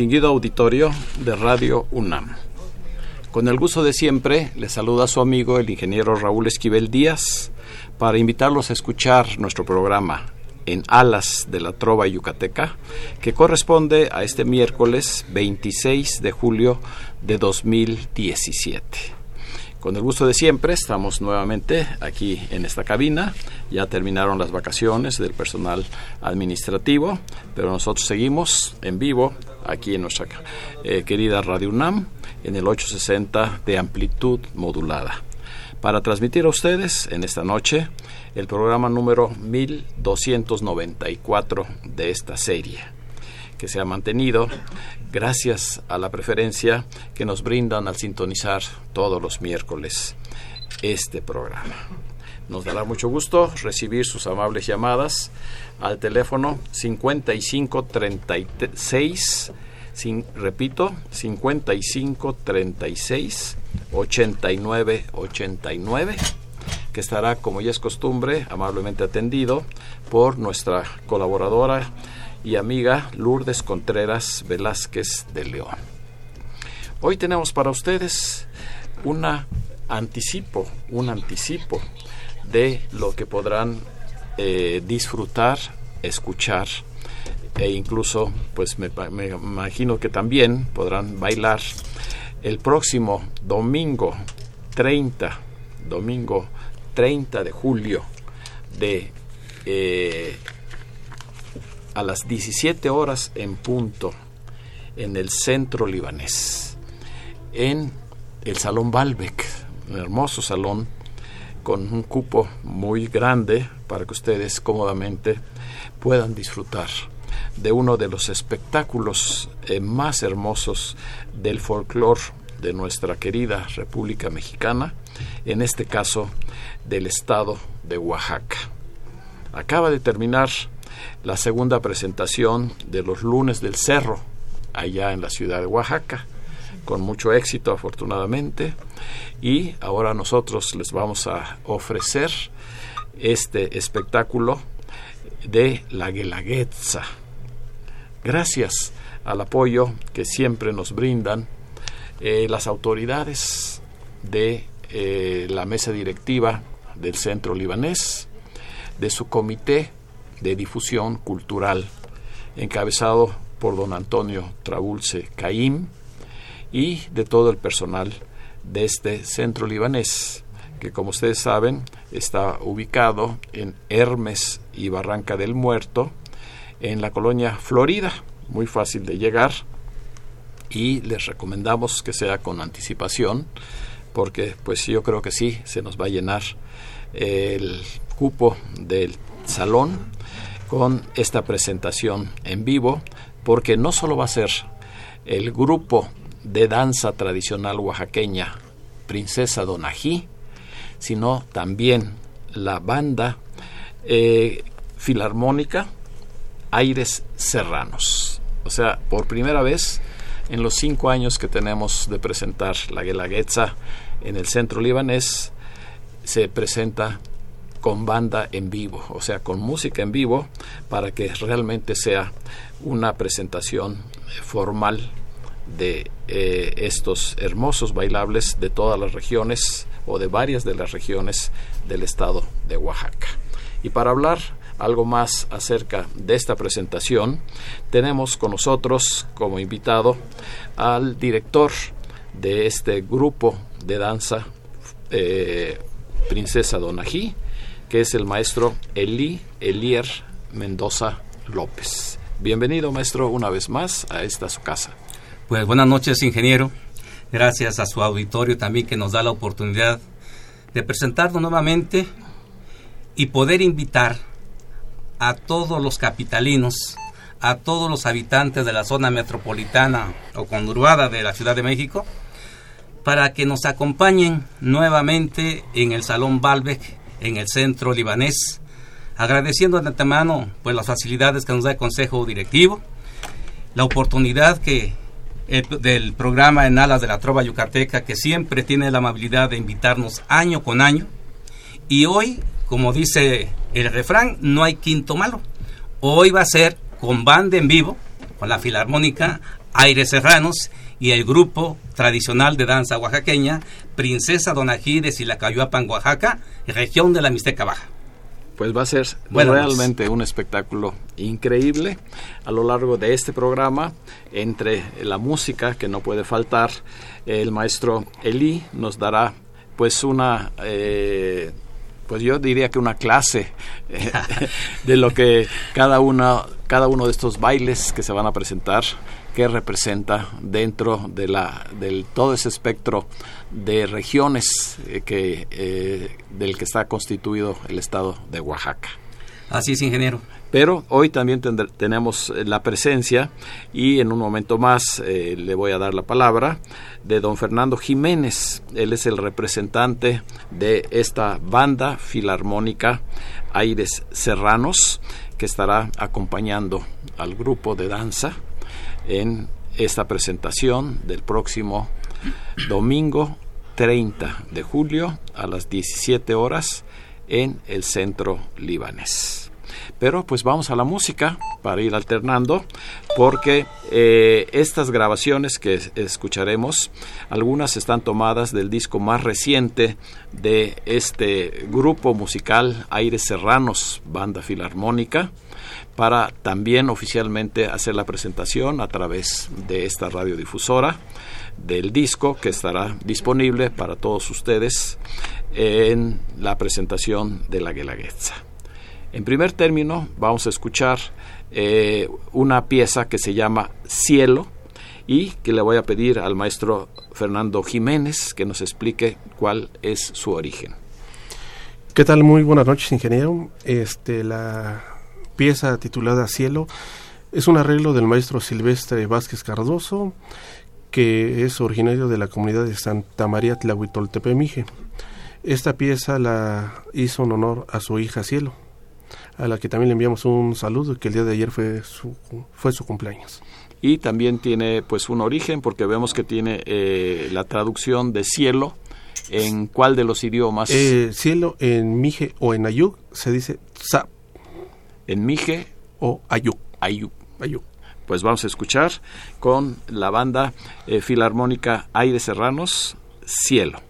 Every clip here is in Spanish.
Distinguido auditorio de Radio UNAM. Con el gusto de siempre, le saluda su amigo el ingeniero Raúl Esquivel Díaz para invitarlos a escuchar nuestro programa en Alas de la Trova Yucateca, que corresponde a este miércoles 26 de julio de 2017. Con el gusto de siempre, estamos nuevamente aquí en esta cabina. Ya terminaron las vacaciones del personal administrativo, pero nosotros seguimos en vivo aquí en nuestra eh, querida Radio UNAM en el 860 de amplitud modulada. Para transmitir a ustedes en esta noche el programa número 1294 de esta serie que se ha mantenido gracias a la preferencia que nos brindan al sintonizar todos los miércoles este programa. Nos dará mucho gusto recibir sus amables llamadas al teléfono 5536, sin, repito, 5536 8989, que estará, como ya es costumbre, amablemente atendido por nuestra colaboradora y amiga Lourdes Contreras Velázquez de León. Hoy tenemos para ustedes un anticipo, un anticipo de lo que podrán eh, disfrutar, escuchar e incluso, pues me, imagino que también podrán bailar el próximo domingo 30, domingo 30 de julio de eh, a las 17 horas en punto en el centro libanés, en el Salón Balbec, un hermoso salón con un cupo muy grande para que ustedes cómodamente puedan disfrutar de uno de los espectáculos eh, más hermosos del folclore de nuestra querida República Mexicana, en este caso del estado de Oaxaca. Acaba de terminar la segunda presentación de los lunes del cerro allá en la ciudad de Oaxaca con mucho éxito afortunadamente y ahora nosotros les vamos a ofrecer este espectáculo de la Guelaguetza. Gracias al apoyo que siempre nos brindan eh, las autoridades de eh, la mesa directiva del centro libanés de su comité de difusión cultural, encabezado por don Antonio Trabulce Caim y de todo el personal de este centro libanés, que como ustedes saben está ubicado en Hermes y Barranca del Muerto, en la colonia Florida, muy fácil de llegar. Y les recomendamos que sea con anticipación porque pues yo creo que sí se nos va a llenar el cupo del salón con esta presentación en vivo, porque no solo va a ser el grupo de danza tradicional oaxaqueña Princesa Donají, sino también la banda eh, filarmónica Aires Serranos. O sea, por primera vez en los cinco años que tenemos de presentar la Guelaguetza en el centro libanés, se presenta con banda en vivo, o sea, con música en vivo, para que realmente sea una presentación formal de eh, estos hermosos bailables de todas las regiones o de varias de las regiones del estado de Oaxaca. Y para hablar algo más acerca de esta presentación, tenemos con nosotros como invitado al director de este grupo de danza eh, Princesa Donají, que es el maestro Eli Elier Mendoza López. Bienvenido, maestro, una vez más a esta su casa. Pues buenas noches, ingeniero. Gracias a su auditorio también que nos da la oportunidad de presentarnos nuevamente y poder invitar a todos los capitalinos, a todos los habitantes de la zona metropolitana o conurbada de la Ciudad de México, para que nos acompañen nuevamente en el Salón Balbec, en el centro libanés, agradeciendo de antemano pues, las facilidades que nos da el Consejo Directivo, la oportunidad que del programa En Alas de la Trova Yucateca, que siempre tiene la amabilidad de invitarnos año con año. Y hoy, como dice el refrán, no hay quinto malo. Hoy va a ser con banda en vivo, con la Filarmónica Aires Serranos y el grupo tradicional de danza oaxaqueña, Princesa Donají de Silacayuapan, Oaxaca, región de la Mixteca Baja pues va a ser realmente un espectáculo increíble a lo largo de este programa entre la música que no puede faltar el maestro Eli nos dará pues una eh, pues yo diría que una clase eh, de lo que cada uno cada uno de estos bailes que se van a presentar que representa dentro de la del todo ese espectro de regiones eh, que eh, del que está constituido el estado de Oaxaca. Así es, ingeniero. Pero hoy también tenemos eh, la presencia y en un momento más le voy a dar la palabra de don Fernando Jiménez. Él es el representante de esta banda filarmónica Aires Serranos que estará acompañando al grupo de danza en esta presentación del próximo domingo 30 de julio a las 17 horas en el centro libanés. Pero pues vamos a la música para ir alternando porque eh, estas grabaciones que escucharemos, algunas están tomadas del disco más reciente de este grupo musical Aires Serranos, banda filarmónica, para también oficialmente hacer la presentación a través de esta radiodifusora del disco que estará disponible para todos ustedes en la presentación de la Guelaguetza. En primer término, vamos a escuchar eh, una pieza que se llama Cielo y que le voy a pedir al maestro Fernando Jiménez que nos explique cuál es su origen. ¿Qué tal? Muy buenas noches, ingeniero. Este, la pieza titulada Cielo es un arreglo del maestro Silvestre Vázquez Cardoso, que es originario de la comunidad de Santa María Tlahuitoltepemije. Esta pieza la hizo en honor a su hija Cielo, a la que también le enviamos un saludo, que el día de ayer fue su, fue su cumpleaños. Y también tiene pues un origen, porque vemos que tiene eh, la traducción de cielo, ¿en cuál de los idiomas? Eh, cielo en Mije o en Ayuk se dice Tzap en Mije o Ayuk. Ayuk. Ayuk. Pues vamos a escuchar con la banda eh, filarmónica Aire Serranos, Cielo.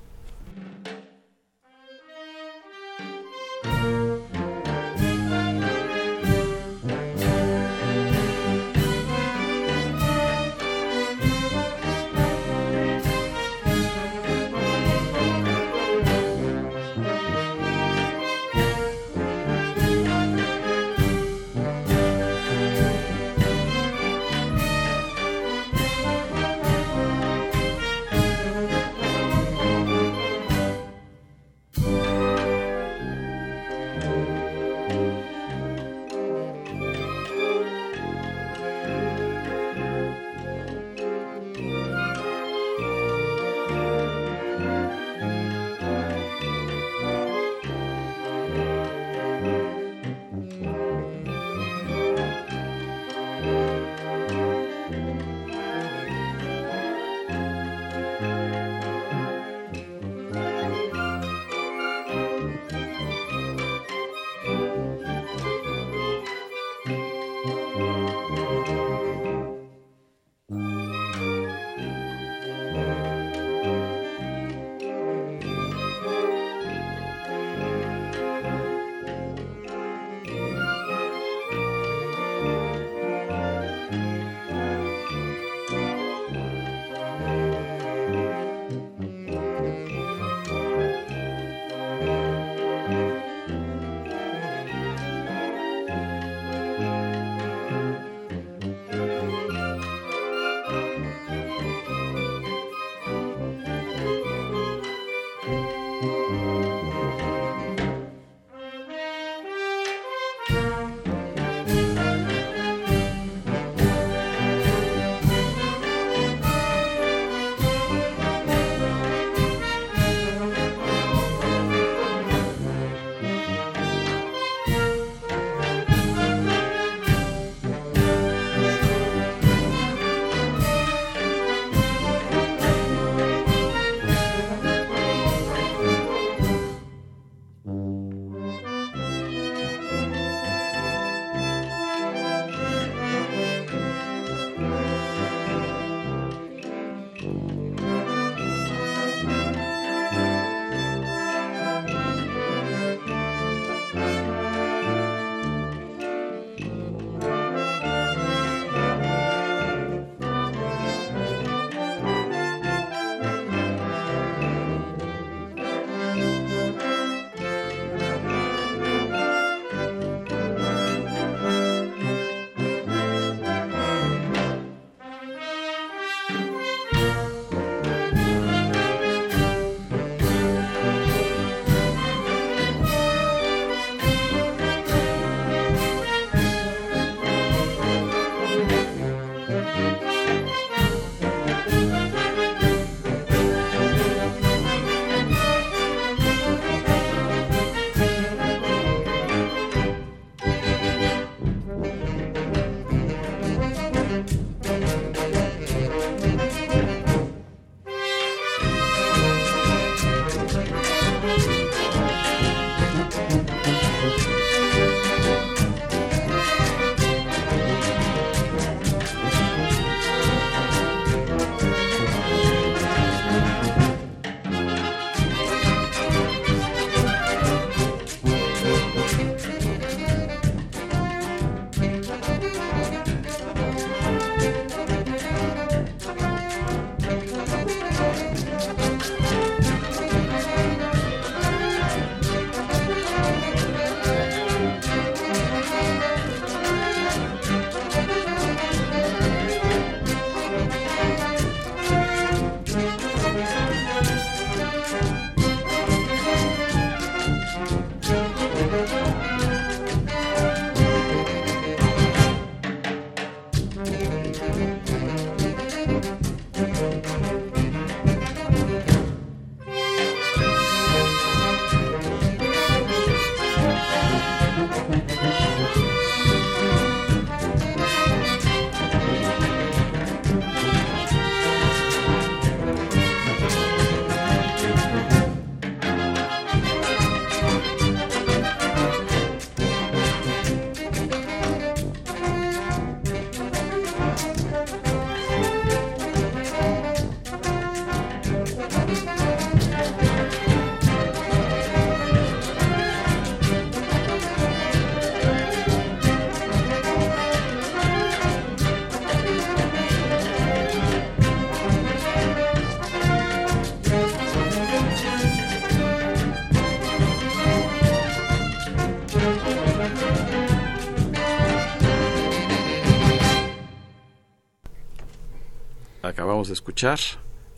Escuchar,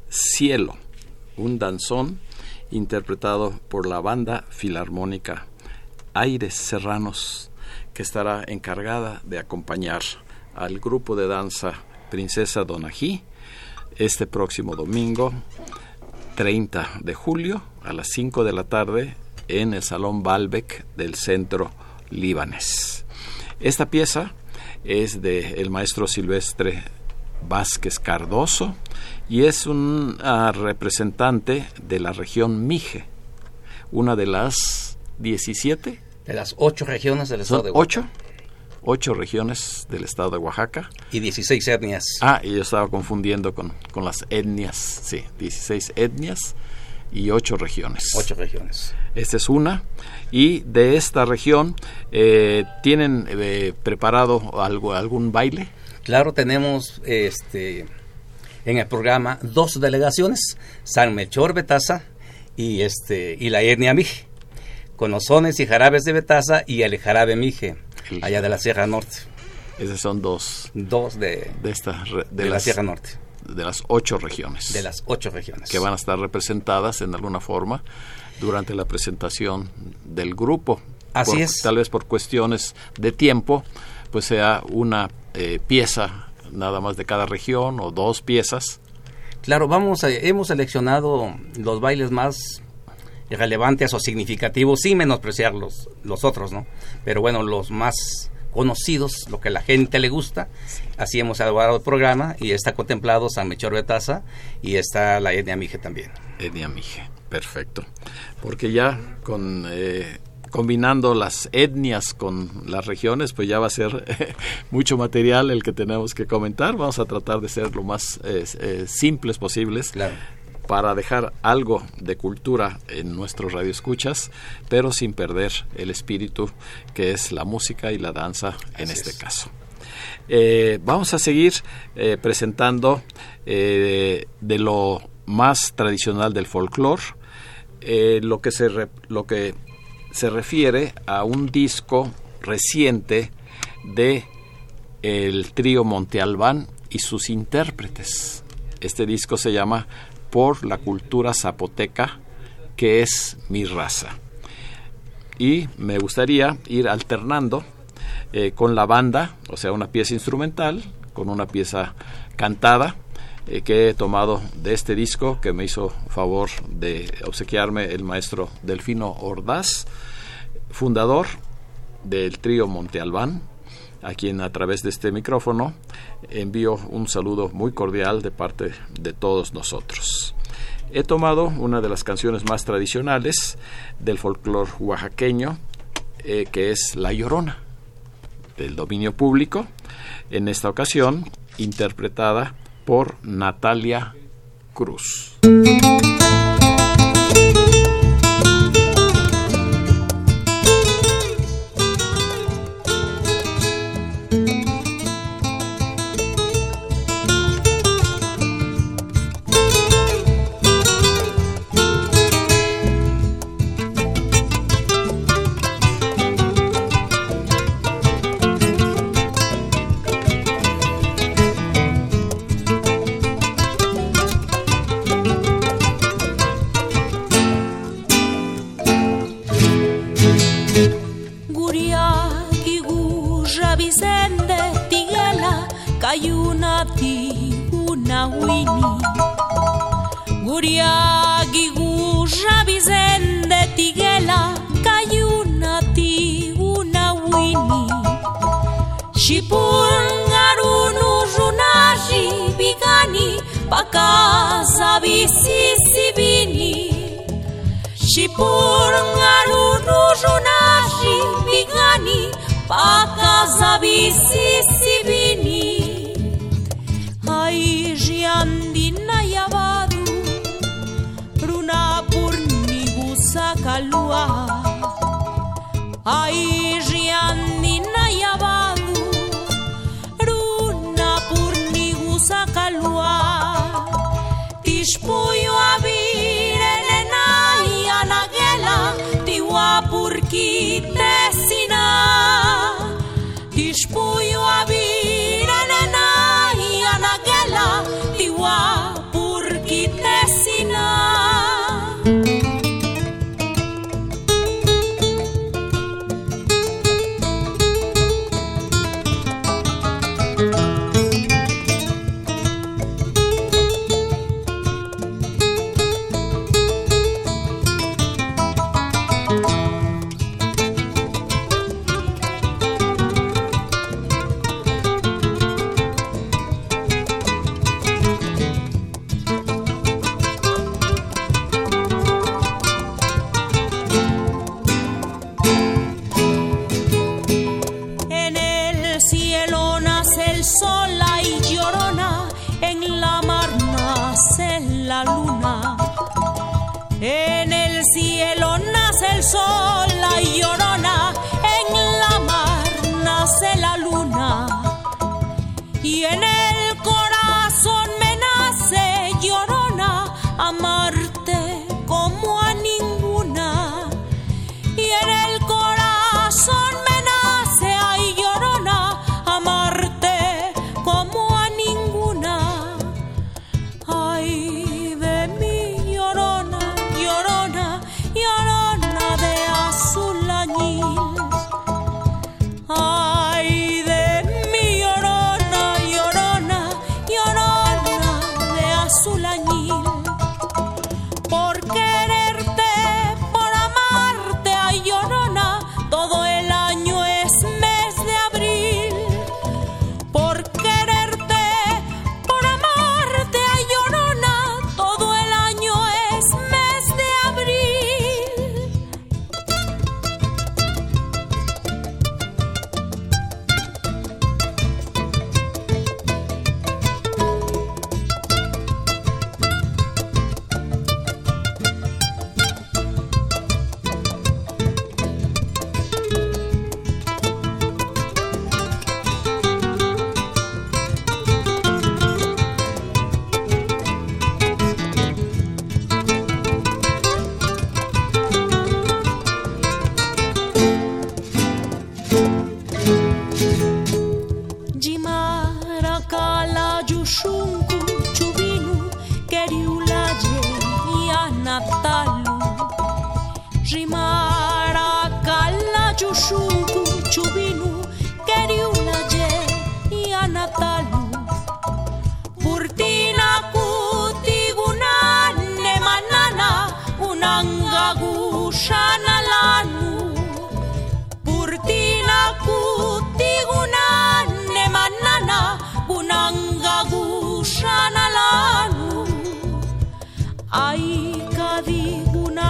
Cielo, un danzón interpretado por la banda filarmónica Aires Serranos, que estará encargada de acompañar al grupo de danza Princesa Donají este próximo domingo 30 de julio a las 5 de la tarde en el Salón Balbec del Centro Líbanes. Esta pieza es de el maestro Silvestre Vázquez Cardoso y es un ah, representante de la región Mije, una de las 17 de las ocho regiones del estado de Oaxaca. ¿Ocho? Ocho regiones del estado de Oaxaca. Y 16 etnias. Ah, y yo estaba confundiendo con, con las etnias. Sí, 16 etnias y ocho regiones. Ocho regiones. Esta es una. Y de esta región, eh, ¿tienen eh, preparado algo, algún baile? Claro, tenemos este en el programa dos delegaciones, San Melchor Betaza y este y la etnia Mije, con los sones y jarabes de Betaza y el jarabe Mije, allá de la Sierra Norte. Esos son dos. Dos de, de, esta, de, la Sierra Norte de las ocho regiones. De las ocho regiones. Que van a estar representadas en alguna forma durante la presentación del grupo. Así es. Tal vez por cuestiones de tiempo, pues sea una eh, pieza nada más de cada región o dos piezas. Claro, vamos a, hemos seleccionado los bailes más relevantes o significativos, sin menospreciar los, los otros, ¿no? Pero bueno, los más conocidos, lo que a la gente le gusta. Así hemos elaborado el programa y está contemplado San Mechor Betaza y está la etnia Mije también. Etnia Mije, perfecto. Porque ya con eh, combinando las etnias con las regiones, pues ya va a ser mucho material el que tenemos que comentar. Vamos a tratar de ser lo más eh, eh, simples posibles. Claro para dejar algo de cultura en nuestros radioescuchas, pero sin perder el espíritu que es la música y la danza en este caso. Eh, vamos a seguir eh, presentando eh, de lo más tradicional del folclore, lo, que se lo que se refiere a un disco reciente de el trío Monte Albán y sus intérpretes. Este disco se llama por la cultura zapoteca que es mi raza. Y me gustaría ir alternando eh, con la banda, o sea, una pieza instrumental, con una pieza cantada, eh, que he tomado de este disco que me hizo favor de obsequiarme el maestro Delfino Ordaz, fundador del trío Monte Albán, a quien a través de este micrófono envío un saludo muy cordial de parte de todos nosotros. He tomado una de las canciones más tradicionales del folclore oaxaqueño, eh, que es La Llorona, del dominio público, en esta ocasión interpretada por Natalia Cruz. Tishpuyo abirana na yanagela tiwa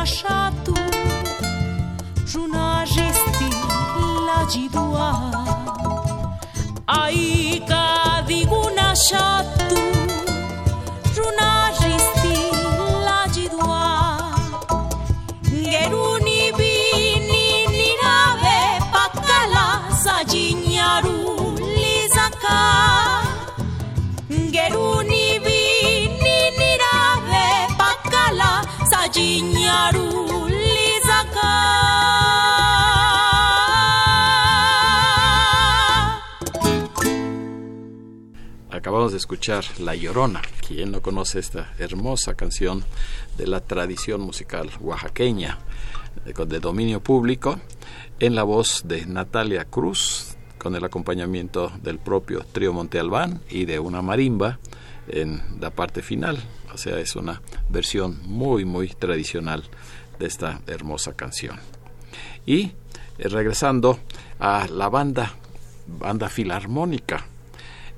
Sasha. De escuchar La Llorona. ¿Quién no conoce esta hermosa canción de la tradición musical oaxaqueña de, dominio público en la voz de Natalia Cruz con el acompañamiento del propio trío Monte Albán y de una marimba en la parte final. O sea, es una versión muy, muy tradicional de esta hermosa canción. Y eh, regresando a la banda, banda filarmónica,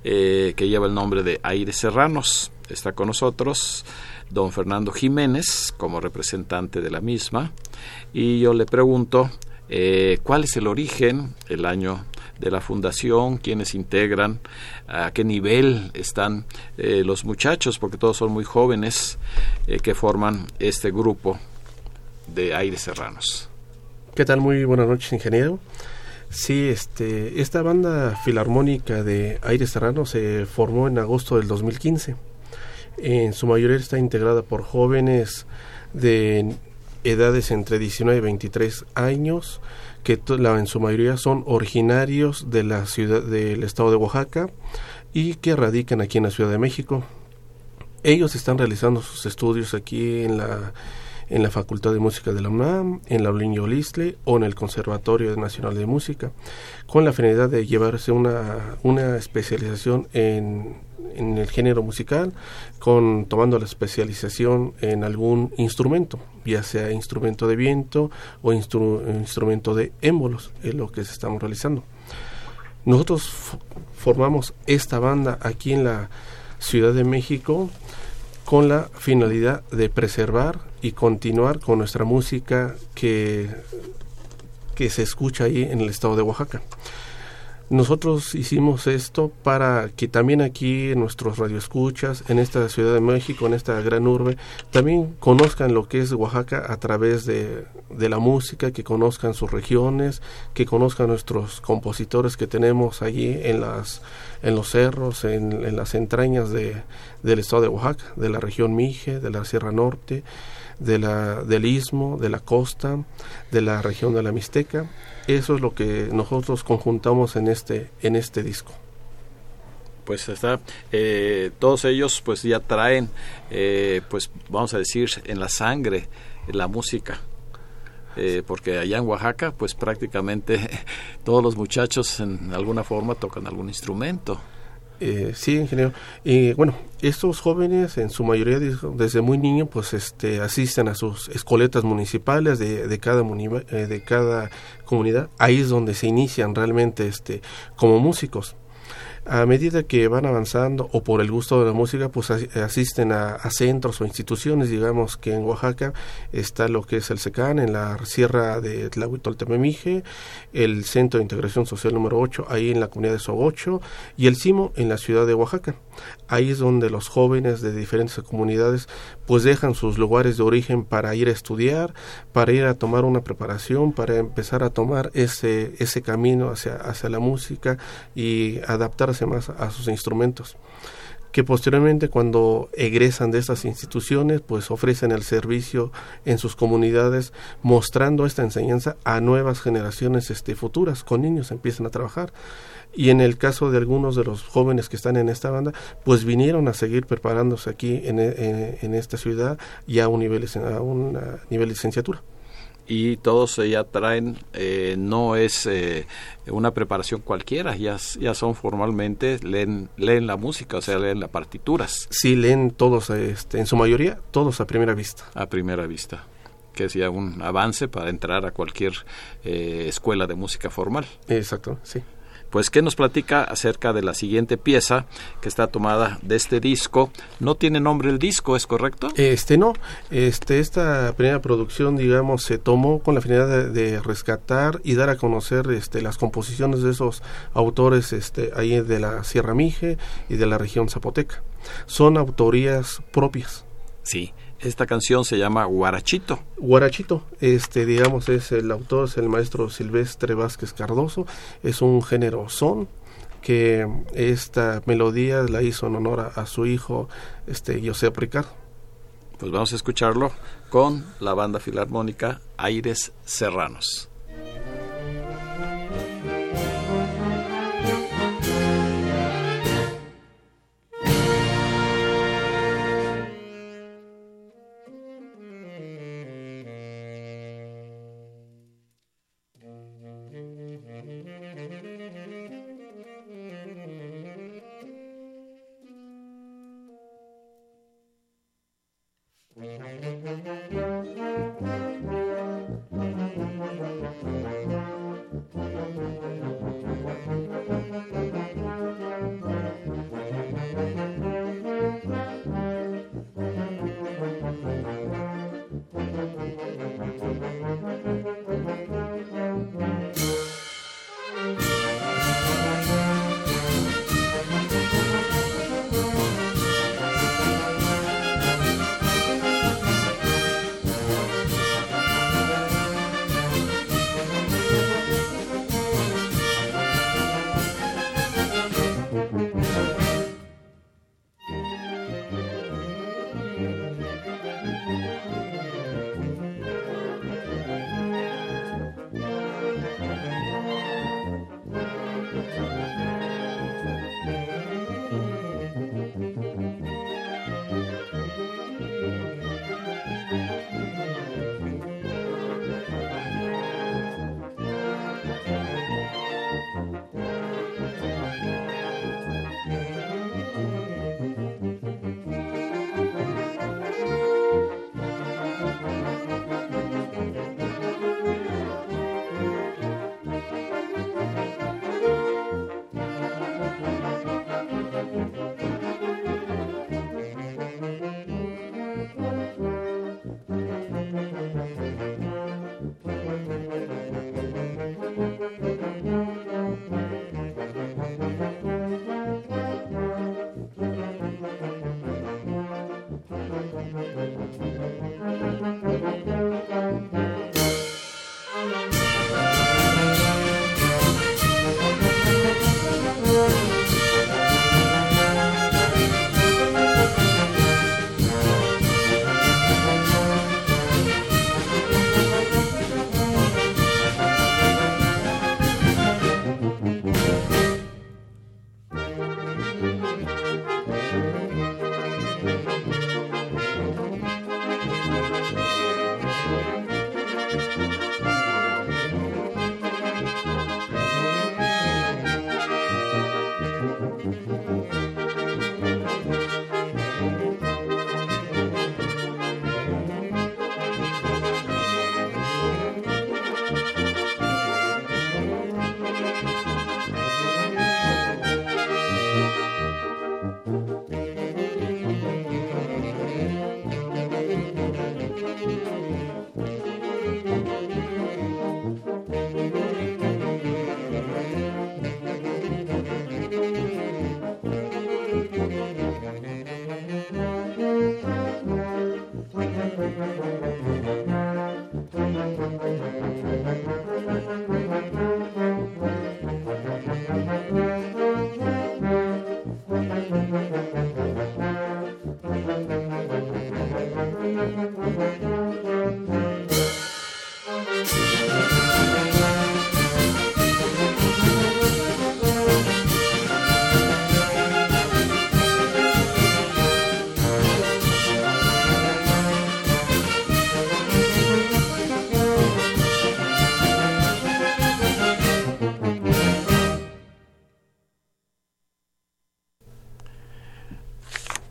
eh, que lleva el nombre de Aires Serranos. Está con nosotros don Fernando Jiménez como representante de la misma y yo le pregunto eh, cuál es el origen, el año de la fundación, quiénes integran, a qué nivel están eh, los muchachos, porque todos son muy jóvenes que forman este grupo de Aires Serranos. ¿Qué tal? Muy buenas noches, ingeniero. Sí, este, esta banda filarmónica de Aires Serranos se formó en agosto del 2015. En su mayoría está integrada por jóvenes de edades entre 19 y 23 años, que en su mayoría son originarios de la ciudad del estado de Oaxaca y que radican aquí en la Ciudad de México. Ellos están realizando sus estudios aquí en la en la Facultad de Música de la UNAM, en la Olinio Lisle o en el Conservatorio Nacional de Música, con la finalidad de llevarse una, una especialización en en el género musical, con tomando la especialización en algún instrumento, ya sea instrumento de viento o instrumento de émbolos, es lo que estamos realizando. Nosotros formamos esta banda aquí en la Ciudad de México con la finalidad de preservar y continuar con nuestra música que, que se escucha ahí en el estado de Oaxaca. Nosotros hicimos esto para que también aquí en nuestros radioescuchas, en esta Ciudad de México, en esta gran urbe, también conozcan lo que es Oaxaca a través de, la música, que conozcan sus regiones, que conozcan nuestros compositores que tenemos allí en, las, en los cerros, en, en las entrañas de, del estado de Oaxaca, de la región Mije, de la Sierra Norte, de la, del istmo, de la costa, de la región de la Mixteca. Eso es lo que nosotros conjuntamos en este en este disco. Pues está eh, todos ellos pues ya traen eh, pues vamos a decir en la sangre la música eh, porque allá en Oaxaca pues prácticamente todos los muchachos en alguna forma tocan algún instrumento eh, sí, ingeniero. Y bueno, estos jóvenes, en su mayoría desde muy niño, pues este, asisten a sus escoletas municipales de, de cada eh, de cada comunidad. Ahí es donde se inician realmente este, como músicos a medida que van avanzando o por el gusto de la música, pues asisten a, centros o instituciones, digamos que en Oaxaca está lo que es el SECAN, en la sierra de Tlahuitoltememije, el Centro de Integración Social número 8, ahí en la comunidad de Sogocho, y el CIMO en la ciudad de Oaxaca. Ahí es donde los jóvenes de diferentes comunidades pues dejan sus lugares de origen para ir a estudiar, para ir a tomar una preparación, para empezar a tomar ese, ese camino hacia, hacia la música y adaptarse más a sus instrumentos que posteriormente cuando egresan de estas instituciones pues ofrecen el servicio en sus comunidades mostrando esta enseñanza a nuevas generaciones este, futuras con niños empiezan a trabajar. Y en el caso de algunos de los jóvenes que están en esta banda, pues vinieron a seguir preparándose aquí en, en, esta ciudad ya a un nivel, a un nivel de licenciatura y todos ya traen, eh, no es eh, una preparación cualquiera, ya, ya son formalmente, leen, leen la música, o sea, leen las partituras. Sí, leen todos, este, en su mayoría, todos a primera vista. A primera vista que es ya un avance para entrar a cualquier eh, escuela de música formal. Exacto, sí. Pues, ¿qué nos platica acerca de la siguiente pieza que está tomada de este disco? No tiene nombre el disco, ¿es correcto? Este no, este esta primera producción, digamos, se tomó con la finalidad de, rescatar y dar a conocer este, las composiciones de esos autores este, ahí de la Sierra Mije y de la región Zapoteca. Son autorías propias. Sí, esta canción se llama Guarachito. Guarachito, este, digamos, es el autor, es el maestro Silvestre Vázquez Cardoso, es un género son que esta melodía la hizo en honor a, su hijo, este, José Ricardo. Pues vamos a escucharlo con la banda filarmónica Aires Serranos.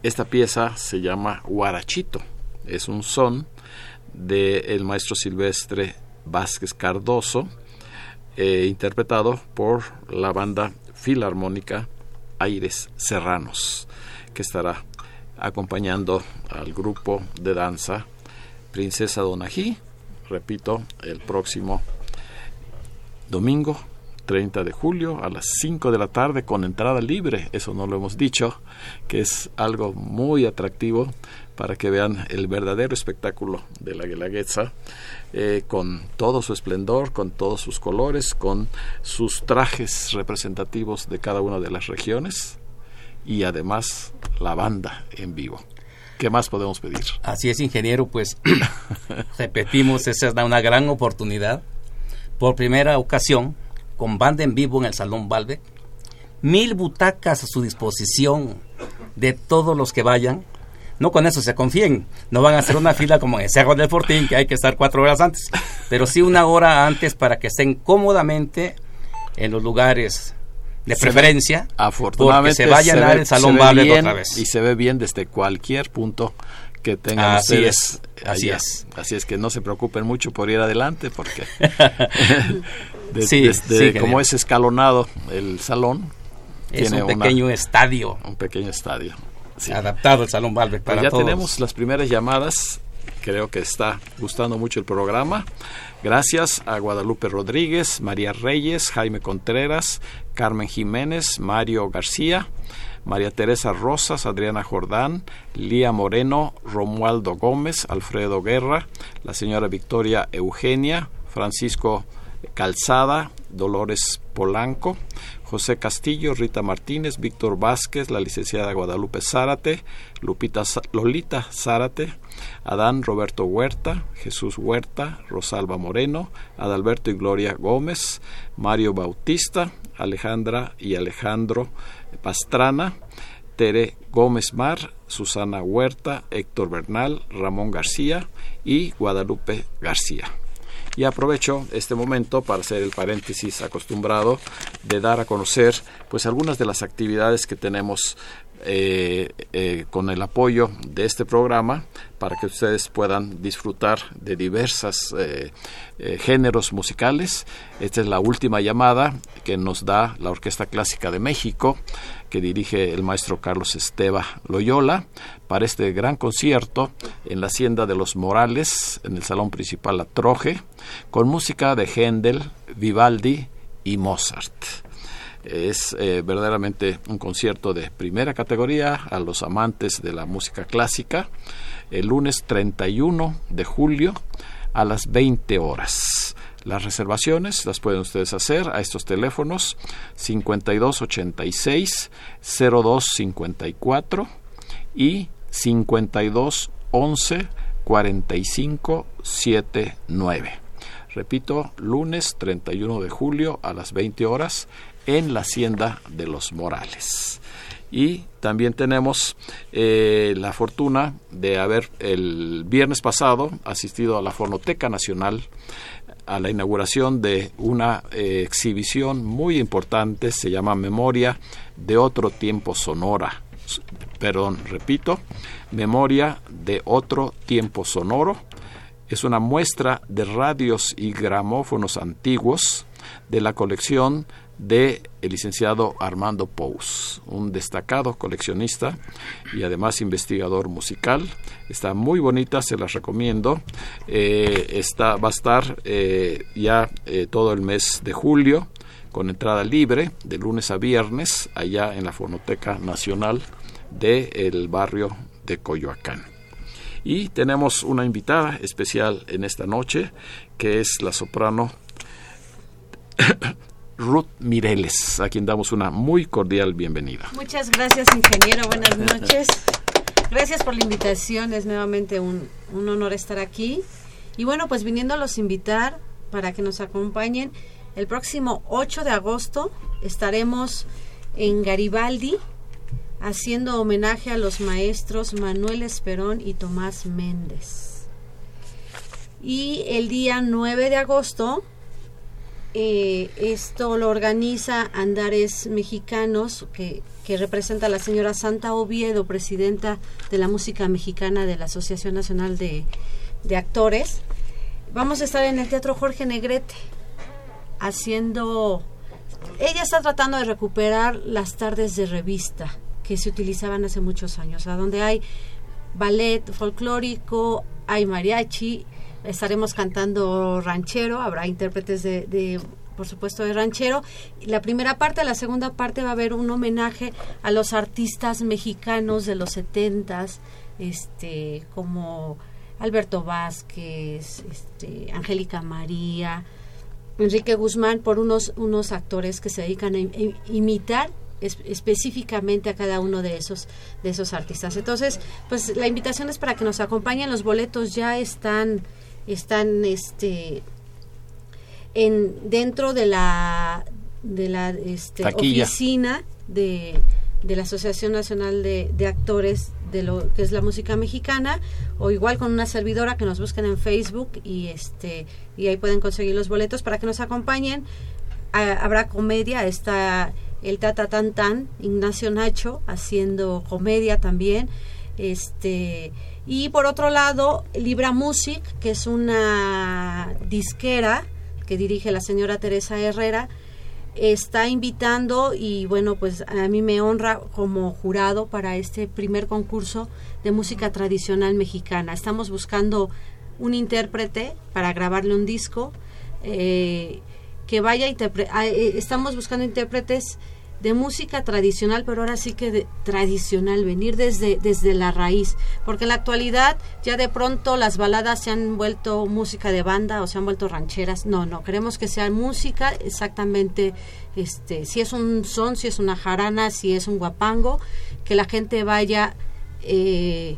Esta pieza se llama Guarachito. Es un son del maestro Silvestre Vázquez Cardoso, eh, interpretado por la banda filarmónica Aires Serranos, que estará acompañando al grupo de danza Princesa Donají, repito, el próximo domingo 30 de julio a las 5 de la tarde con entrada libre, eso no lo hemos dicho, que es algo muy atractivo para que vean el verdadero espectáculo de la Guelaguetza, eh, con todo su esplendor, con todos sus colores, con sus trajes representativos de cada una de las regiones y además la banda en vivo. ¿Qué más podemos pedir? Así es, ingeniero, pues repetimos, esa es una gran oportunidad. Por primera ocasión, con banda en vivo en el Salón Balbec, mil butacas a su disposición de todos los que vayan, no con eso se confíen, no van a hacer una fila como en el Cerro del Fortín, que hay que estar cuatro horas antes, pero sí una hora antes para que estén cómodamente en los lugares de preferencia, afortunadamente porque se va a llenar el Salón Ballet otra vez. Y se ve bien desde cualquier punto que tengan Así ustedes es, así es. Así es que no se preocupen mucho por ir adelante porque de- Sí, sí, es escalonado el salón Es tiene un una- pequeño estadio un pequeño estadio. Sí. adaptado al Salón Ballet Pues para ya todos. tenemos las primeras llamadas. Creo que está gustando mucho el programa. Gracias a Guadalupe Rodríguez, María Reyes, Jaime Contreras, Carmen Jiménez, Mario García, María Teresa Rosas, Adriana Jordán, Lía Moreno, Romualdo Gómez, Alfredo Guerra, la señora Victoria Eugenia, Francisco Calzada, Dolores Polanco, José Castillo, Rita Martínez, Víctor Vázquez, la licenciada Guadalupe Zárate, Lupita Lolita Zárate, Adán Roberto Huerta, Jesús Huerta, Rosalba Moreno, Adalberto y Gloria Gómez, Mario Bautista, Alejandra y Alejandro Pastrana, Tere Gómez Mar, Susana Huerta, Héctor Bernal, Ramón García y Guadalupe García. Y aprovecho este momento para hacer el paréntesis acostumbrado de dar a conocer pues algunas de las actividades que tenemos eh, eh, con el apoyo de este programa para que ustedes puedan disfrutar de diversas eh, géneros musicales. Esta es la última llamada que nos da la Orquesta Clásica de México que dirige el maestro Carlos Esteba Loyola para este gran concierto en la Hacienda de los Morales, en el Salón Principal La Troje, con música de Händel, Vivaldi y Mozart. Es eh, verdaderamente un concierto de primera categoría a los amantes de la música clásica, el lunes 31 de julio a las 20 horas. Las reservaciones las pueden ustedes hacer a estos teléfonos 5286 0254 y 5211 4579. Repito, lunes 31 de julio a las 20 horas en la Hacienda de los Morales. Y también tenemos eh, la fortuna de haber el viernes pasado asistido a la Fonoteca Nacional a la inauguración de una eh, exhibición muy importante, se llama Memoria de otro tiempo sonora. Perdón, repito, Memoria de otro tiempo sonoro. Es una muestra de radios y gramófonos antiguos de la colección de el licenciado Armando Pous, un destacado coleccionista y además investigador musical. Está muy bonita, se las recomiendo. Eh, está, va a estar eh, ya eh, todo el mes de julio con entrada libre de lunes a viernes allá en la Fonoteca Nacional del barrio de Coyoacán. Y tenemos una invitada especial en esta noche, que es la soprano Ruth Mireles, a quien damos una muy cordial bienvenida. Muchas gracias, ingeniero. Buenas noches. Gracias por la invitación. Es nuevamente un, un honor estar aquí. Y bueno, pues viniendo a invitar para que nos acompañen. El próximo 8 de agosto estaremos en Garibaldi haciendo homenaje a los maestros Manuel Esperón y Tomás Méndez. Y el día 9 de agosto eh, esto lo organiza Andares Mexicanos, que, que representa a la señora Santa Oviedo, presidenta de la música mexicana de la Asociación Nacional de, de Actores. Vamos a estar en el Teatro Jorge Negrete haciendo... Ella está tratando de recuperar las tardes de revista que se utilizaban hace muchos años, a donde hay ballet folclórico, hay mariachi, estaremos cantando ranchero, habrá intérpretes de, de, por supuesto, de ranchero. La primera parte, la segunda parte va a haber un homenaje a los artistas mexicanos de los setentas, este, como Alberto Vázquez, este, Angélica María, Enrique Guzmán, por unos, unos actores que se dedican a im- imitar es- específicamente a cada uno de esos de esos artistas. Entonces, pues la invitación es para que nos acompañen. Los boletos ya están están este en dentro de la de la este, oficina de, de la Asociación Nacional de, de Actores de lo que es la música mexicana o igual con una servidora que nos busquen en Facebook y este y ahí pueden conseguir los boletos para que nos acompañen. habrá comedia, está el Tata Tan Tan, Ignacio Nacho haciendo comedia también. Este y por otro lado, Libra Music, que es una disquera que dirige la señora Teresa Herrera, está invitando y bueno, pues a mí me honra como jurado para este primer concurso de música tradicional mexicana. Estamos buscando un intérprete para grabarle un disco eh, que vaya y ah, eh, estamos buscando intérpretes de música tradicional, pero ahora sí que de, tradicional, venir desde, desde la raíz, porque en la actualidad ya de pronto las baladas se han vuelto música de banda o se han vuelto rancheras. No, no, queremos que sea música exactamente, este, si es un son, si es una jarana, si es un guapango, que la gente vaya... Eh,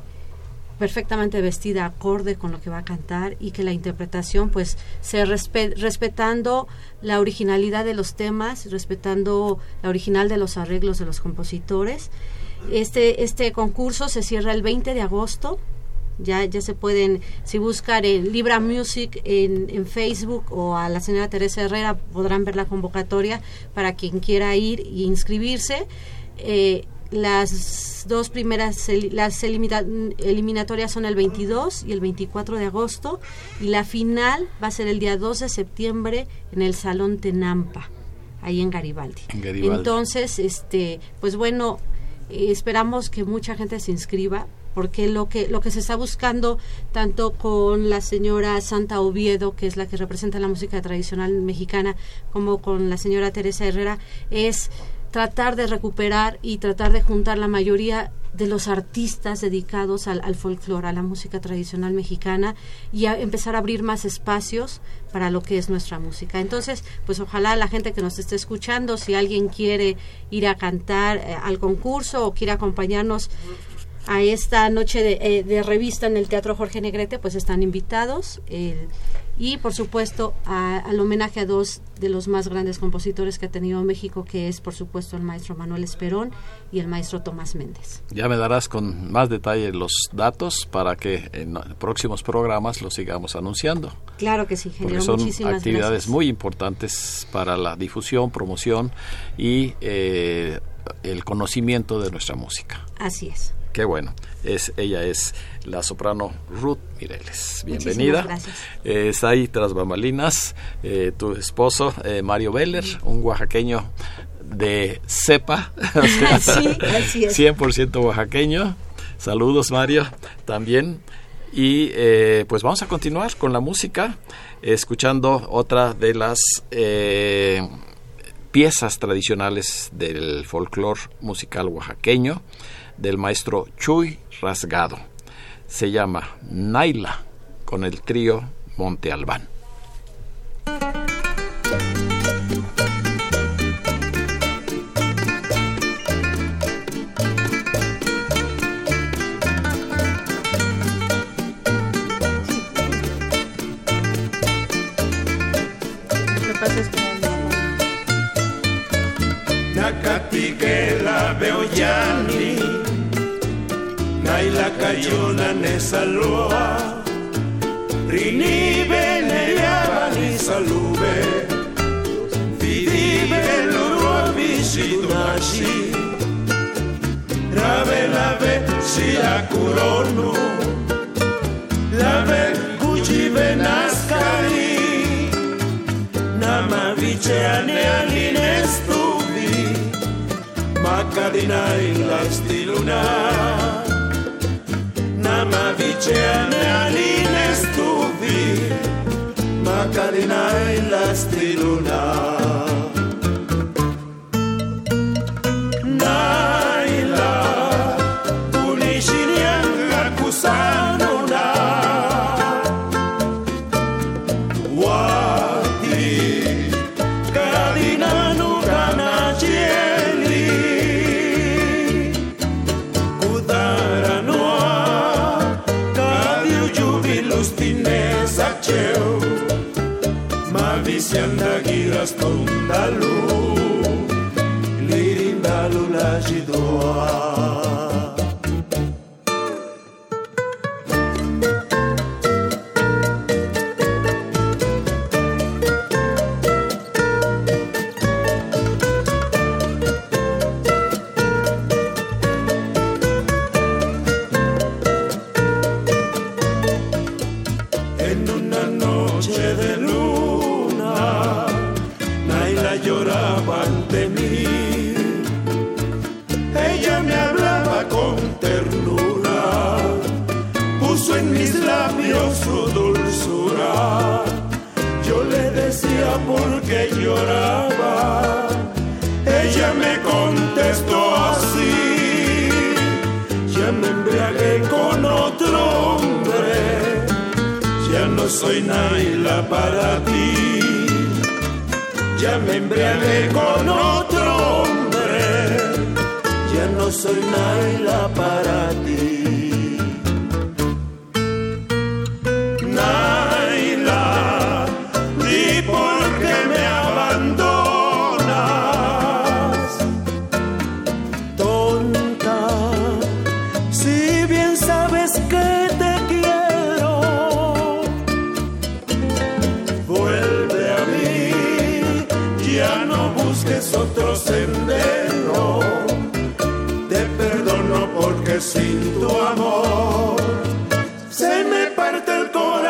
perfectamente vestida acorde con lo que va a cantar y que la interpretación pues se respetando la originalidad de los temas, respetando la original de los arreglos de los compositores. Este, este concurso se cierra el 20 de agosto. Ya, ya se pueden, si buscan en Libra Music en, en Facebook o a la señora Teresa Herrera, podrán ver la convocatoria para quien quiera ir e inscribirse. Eh, las dos primeras, las eliminatorias son el 22 y el 24 de agosto y la final va a ser el día 2 de septiembre en el Salón Tenampa, ahí en Garibaldi. Entonces, este, pues bueno, eh, esperamos que mucha gente se inscriba porque lo que lo que se está buscando tanto con la señora Santa Oviedo, que es la que representa la música tradicional mexicana, como con la señora Teresa Herrera es tratar de recuperar y tratar de juntar la mayoría de los artistas dedicados al, al folclore, a la música tradicional mexicana y a empezar a abrir más espacios para lo que es nuestra música. Entonces, pues ojalá la gente que nos esté escuchando, si alguien quiere ir a cantar eh, al concurso o quiere acompañarnos a esta noche de, eh, de, revista en el Teatro Jorge Negrete, pues están invitados. El, y por supuesto al homenaje a dos de los más grandes compositores que ha tenido México, que es por supuesto el maestro Manuel Esperón y el maestro Tomás Méndez. Ya me darás con más detalle los datos para que en próximos programas los sigamos anunciando. Claro que sí, Porque son actividades muy importantes para la difusión, promoción y eh, el conocimiento de nuestra música. Así es. Qué bueno. Es, ella es la soprano Ruth Mireles. Bienvenida. Gracias. Eh, está ahí tras bambalinas eh, tu esposo eh, Mario Beller, un oaxaqueño de cepa. sí, así es. 100% oaxaqueño. Saludos Mario también. Y pues vamos a continuar con la música, escuchando otra de las piezas tradicionales del folclore musical oaxaqueño del maestro Chuy Rasgado. Se llama Naila con el trío Monte Albán. La lua, rini bene la valisa luve, lu sentidu lu cuovicu marchi. Rave la ve si a coronu, la me cuci venas caí. Na in mama bitxean alin ez du bi, makalina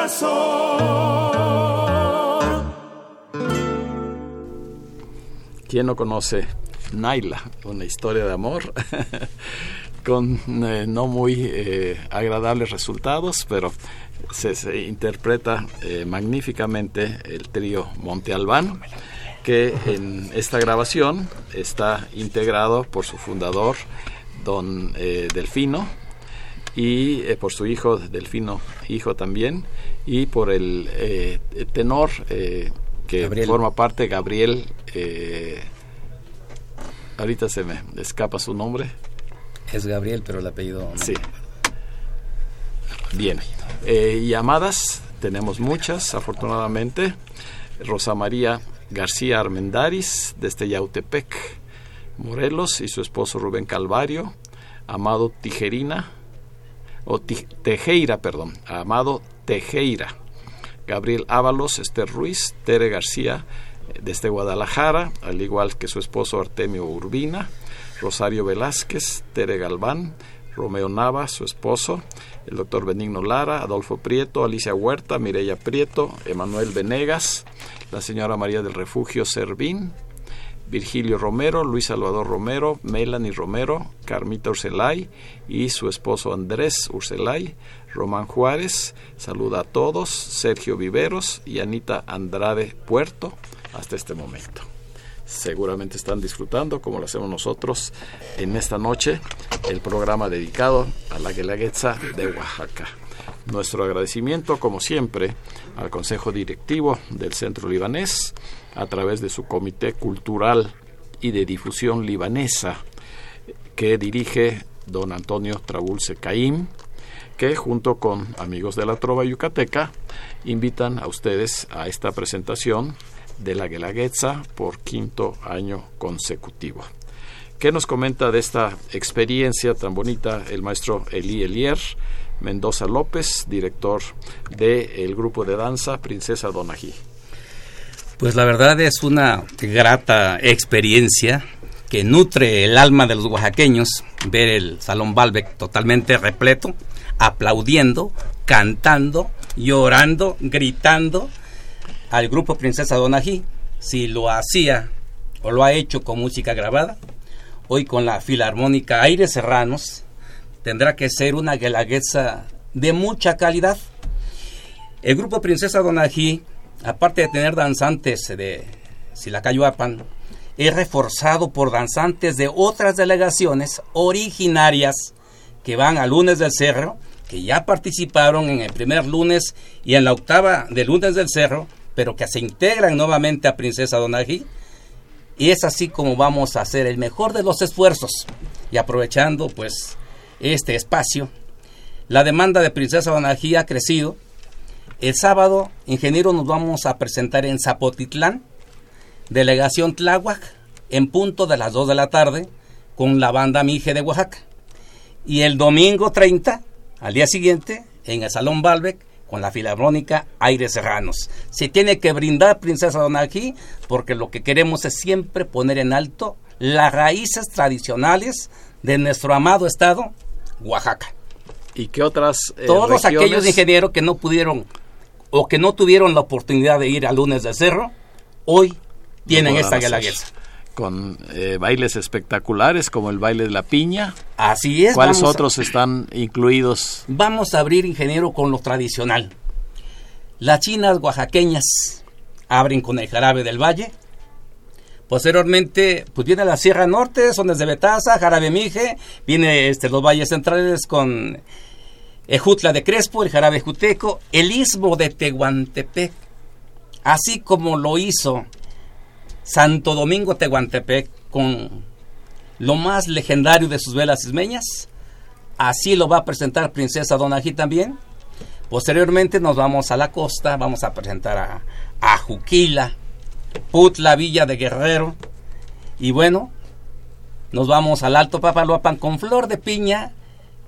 corazón. ¿Quién no conoce Naila? Una historia de amor con eh, no muy eh, agradables resultados, pero se, interpreta eh, magníficamente el trío Monte Albán, que en esta grabación está integrado por su fundador, don Delfino, y por su hijo Delfino, hijo también, y por el eh, tenor eh, que Gabriel. forma parte, Gabriel, eh, ahorita se me escapa su nombre, Es Gabriel, pero el apellido no. Sí. Bien. Llamadas, tenemos muchas, afortunadamente. Rosa María García Armendaris, desde Yautepec, Morelos, y su esposo Rubén Calvario. Amado Tijerina, o Tejeira, perdón. Amado Tejeira. Gabriel Ábalos, Esther Ruiz, Tere García, eh, desde Guadalajara, al igual que su esposo Artemio Urbina, Rosario Velázquez, Tere Galván, Romeo Nava, su esposo, el doctor Benigno Lara, Adolfo Prieto, Alicia Huerta, Mireya Prieto, Emanuel Venegas, la señora María del Refugio Servín, Virgilio Romero, Luis Salvador Romero, Melanie Romero, Carmita Urselay y su esposo Andrés Urselay, Román Juárez, saluda a todos, Sergio Viveros y Anita Andrade Puerto hasta este momento. Seguramente están disfrutando, como lo hacemos nosotros, en esta noche, el programa dedicado a la Guelaguetza de Oaxaca. Nuestro agradecimiento, como siempre, al Consejo Directivo del Centro Libanés, a través de su Comité Cultural y de Difusión Libanesa, que dirige don Antonio Trabulce Caim, que junto con amigos de la Trova Yucateca invitan a ustedes a esta presentación de la Guelaguetza por quinto año consecutivo. ¿Qué nos comenta de esta experiencia tan bonita el maestro Eli Elier Mendoza López, director del grupo de danza Princesa Donají? Pues la verdad es una grata experiencia que nutre el alma de los oaxaqueños ver el Salón Balbec totalmente repleto, aplaudiendo, cantando, llorando, gritando al grupo Princesa Donají. Si lo hacía o lo ha hecho con música grabada, hoy con la Filarmónica Aires Serranos, tendrá que ser una guelaguetza de mucha calidad. El grupo Princesa Donají, aparte de tener danzantes de Silacayuapan, es reforzado por danzantes de otras delegaciones originarias que van a Lunes del Cerro, que ya participaron en el primer lunes y en la octava de Lunes del Cerro, pero que se integran nuevamente a Princesa Donají. Y es así como vamos a hacer el mejor de los esfuerzos. Y aprovechando pues este espacio, la demanda de Princesa Donají ha crecido. El sábado, ingeniero, nos vamos a presentar en Zapotitlán, delegación Tláhuac, en punto de las 2 de la tarde, con la banda Mije de Oaxaca. Y el domingo 30, al día siguiente, en el Salón Balbec, con la Filarmónica Aires Serranos. Se tiene que brindar Princesa Donají porque lo que queremos es siempre poner en alto las raíces tradicionales de nuestro amado estado, Oaxaca. ¿Y qué otras eh, Todos regiones? aquellos ingenieros que no pudieron o que no tuvieron la oportunidad de ir a Lunes del Cerro, hoy tienen esta guelaguetza. Con eh, bailes espectaculares como el baile de la piña. Así es. ¿Cuáles a- otros están incluidos? Vamos a abrir, ingeniero, con lo tradicional. Las chinas oaxaqueñas abren con el jarabe del valle, Posteriormente, pues viene la Sierra Norte, son desde Betaza, Jarabe Mije, viene este, los valles centrales con Ejutla de Crespo, el Jarabe Juteco, el Istmo de Tehuantepec, así como lo hizo Santo Domingo Tehuantepec con lo más legendario de sus velas ismeñas, así lo va a presentar Princesa Donají también. Posteriormente nos vamos a la costa, vamos a presentar a, a Juquila, Putla, Villa de Guerrero. Y bueno, nos vamos al Alto Papaloapan con flor de piña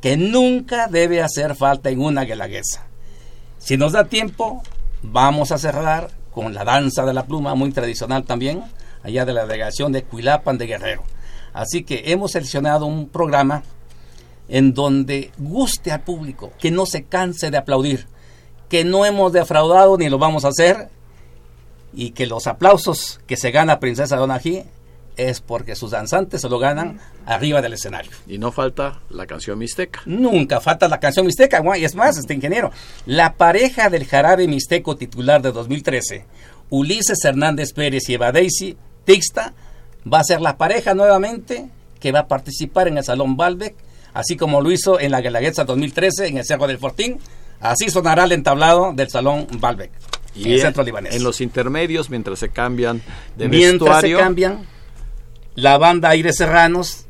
que nunca debe hacer falta en una guelaguesa. Si nos da tiempo, vamos a cerrar con la danza de la pluma, muy tradicional también, allá de la delegación de Cuilapan de Guerrero. Así que hemos seleccionado un programa en donde guste al público, que no se canse de aplaudir, que no hemos defraudado ni lo vamos a hacer y que los aplausos que se gana Princesa Donají es porque sus danzantes se lo ganan arriba del escenario. Y no falta la canción mixteca. Nunca falta la canción mixteca, y es más, este ingeniero, la pareja del jarabe mixteco titular de 2013, Ulises Hernández Pérez y Eva Daisy Tixta, va a ser la pareja nuevamente que va a participar en el Salón Balbec, así como lo hizo en la Guelaguetza 2013 en el Cerro del Fortín, así sonará el entablado del Salón Balbec y en, centro libanés. En los intermedios, mientras se cambian de mientras vestuario. se cambian, la banda Aires Serranos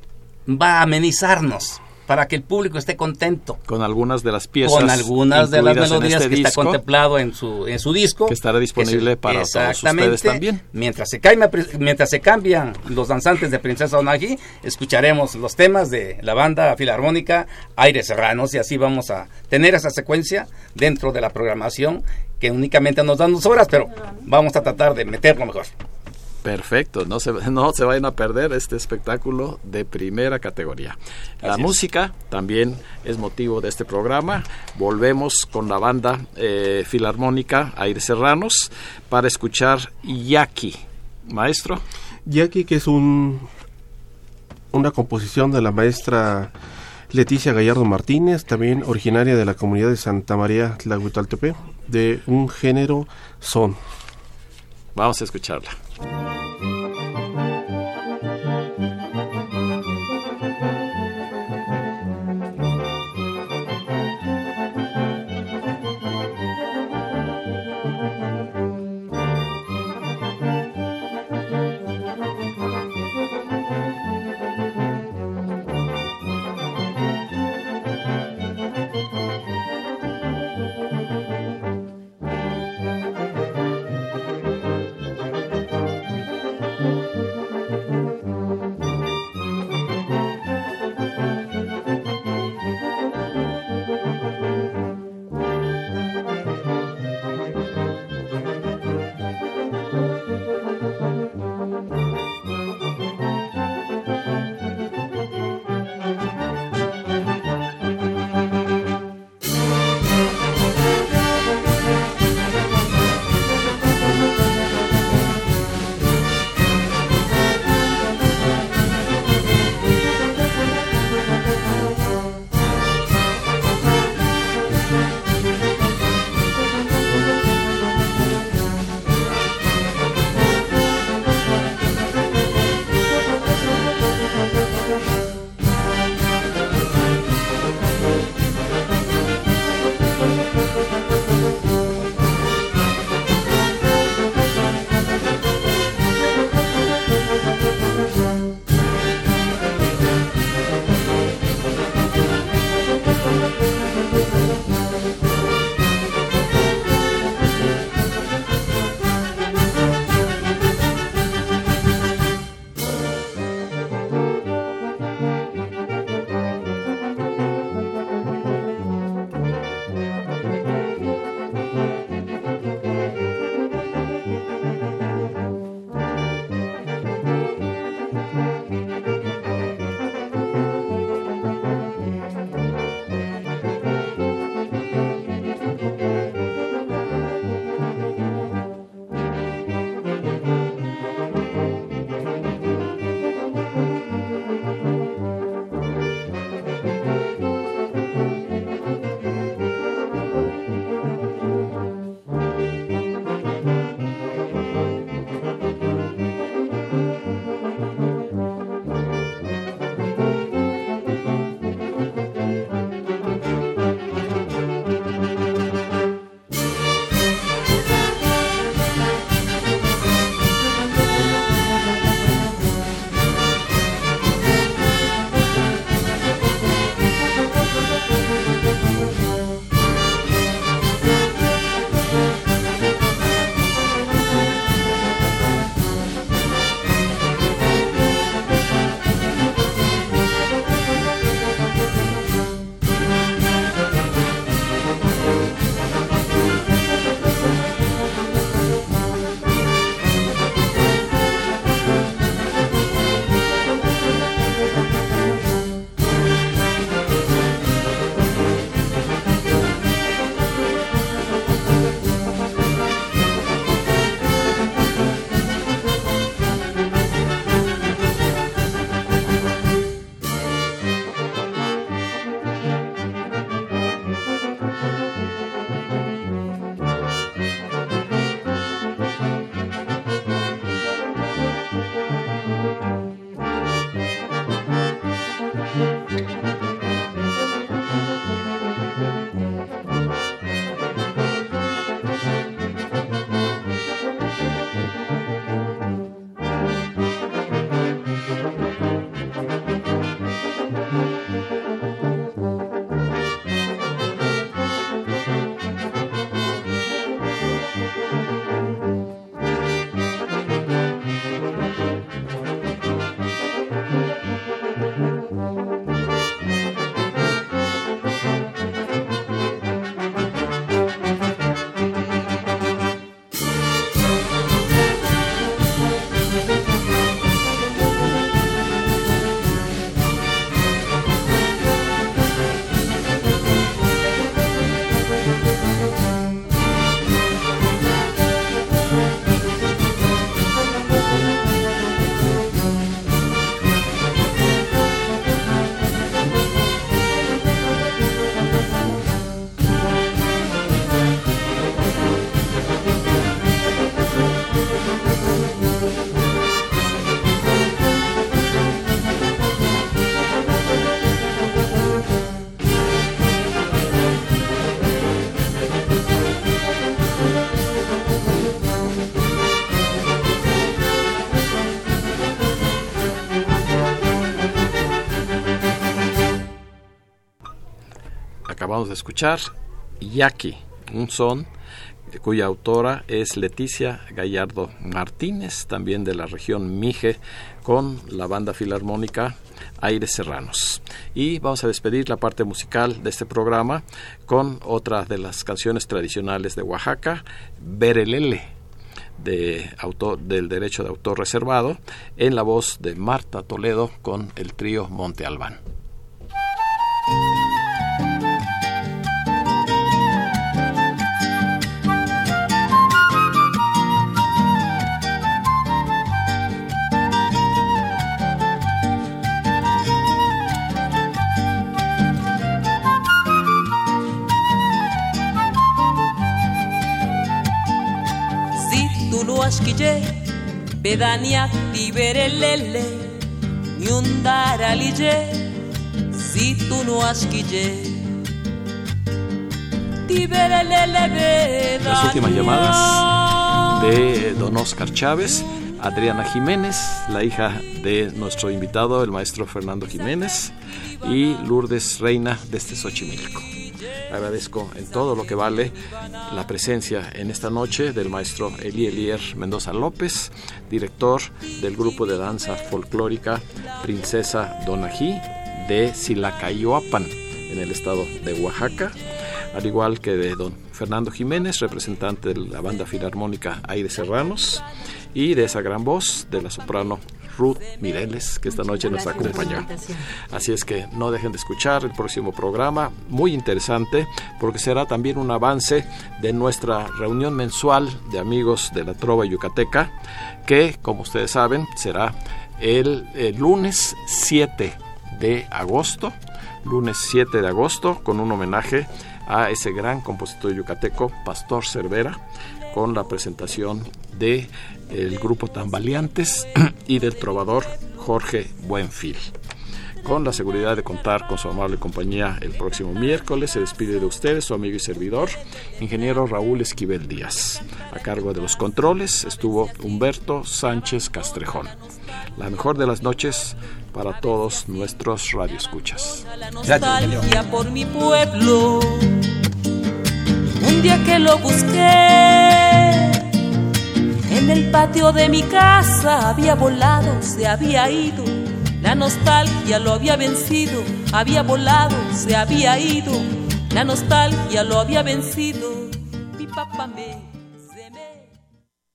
va a amenizarnos para que el público esté contento. Con algunas de las piezas. Con algunas de las melodías este que disco, está contemplado en su, en su disco. Que estará disponible es, para todos ustedes también. Mientras se, cambia, mientras se cambian los danzantes de Princesa Onagi, escucharemos los temas de la banda filarmónica Aires Serranos y así vamos a tener esa secuencia dentro de la programación que únicamente nos dan dos horas, pero vamos a tratar de meterlo mejor. Perfecto, no se, no se vayan a perder este espectáculo de primera categoría. La es. música también es motivo de este programa. Volvemos con la banda eh, filarmónica Aires Serranos para escuchar Yaki. Maestro. Yaki, que es un una composición de la maestra Leticia Gallardo Martínez, también originaria de la comunidad de Santa María Tlahuitaltepe, de un género son. Vamos a escucharla. Thank you. Escuchar Yaqui, un son cuya autora es Leticia Gallardo Martínez, también de la región Mije, con la banda filarmónica Aires Serranos. Y vamos a despedir la parte musical de este programa con otra de las canciones tradicionales de Oaxaca, Berelele, del derecho de autor reservado, en la voz de Marta Toledo con el trío Monte Albán. Las últimas llamadas de don Oscar Chávez, Adriana Jiménez, la hija de nuestro invitado, el maestro Fernando Jiménez, y Lourdes Reina desde Xochimilco. Agradezco en todo lo que vale la presencia en esta noche del maestro Eli Elier Mendoza López, director del grupo de danza folclórica Princesa Donají de Silacayoapan, en el estado de Oaxaca, al igual que de don Fernando Jiménez, representante de la banda filarmónica Aire Serranos, y de esa gran voz de la soprano Ruth Mireles, que esta noche nos acompañó. Así es que no dejen de escuchar el próximo programa, muy interesante, porque será también un avance de nuestra reunión mensual de amigos de la Trova Yucateca, que, como ustedes saben, será el, lunes 7 de agosto, lunes 7 de agosto, con un homenaje a ese gran compositor yucateco, Pastor Cervera, con la presentación de el grupo Tambaleantes y del trovador Jorge Buenfil. Con la seguridad de contar con su amable compañía el próximo miércoles, se despide de ustedes su amigo y servidor, ingeniero Raúl Esquivel Díaz. A cargo de los controles estuvo Humberto Sánchez Castrejón. La mejor de las noches para todos nuestros radioescuchas. Gracias, por mi pueblo. Un día que lo busqué en el patio de mi casa había volado, se había ido. La nostalgia lo había vencido, había volado, se había ido. La nostalgia lo había vencido. Mi papá me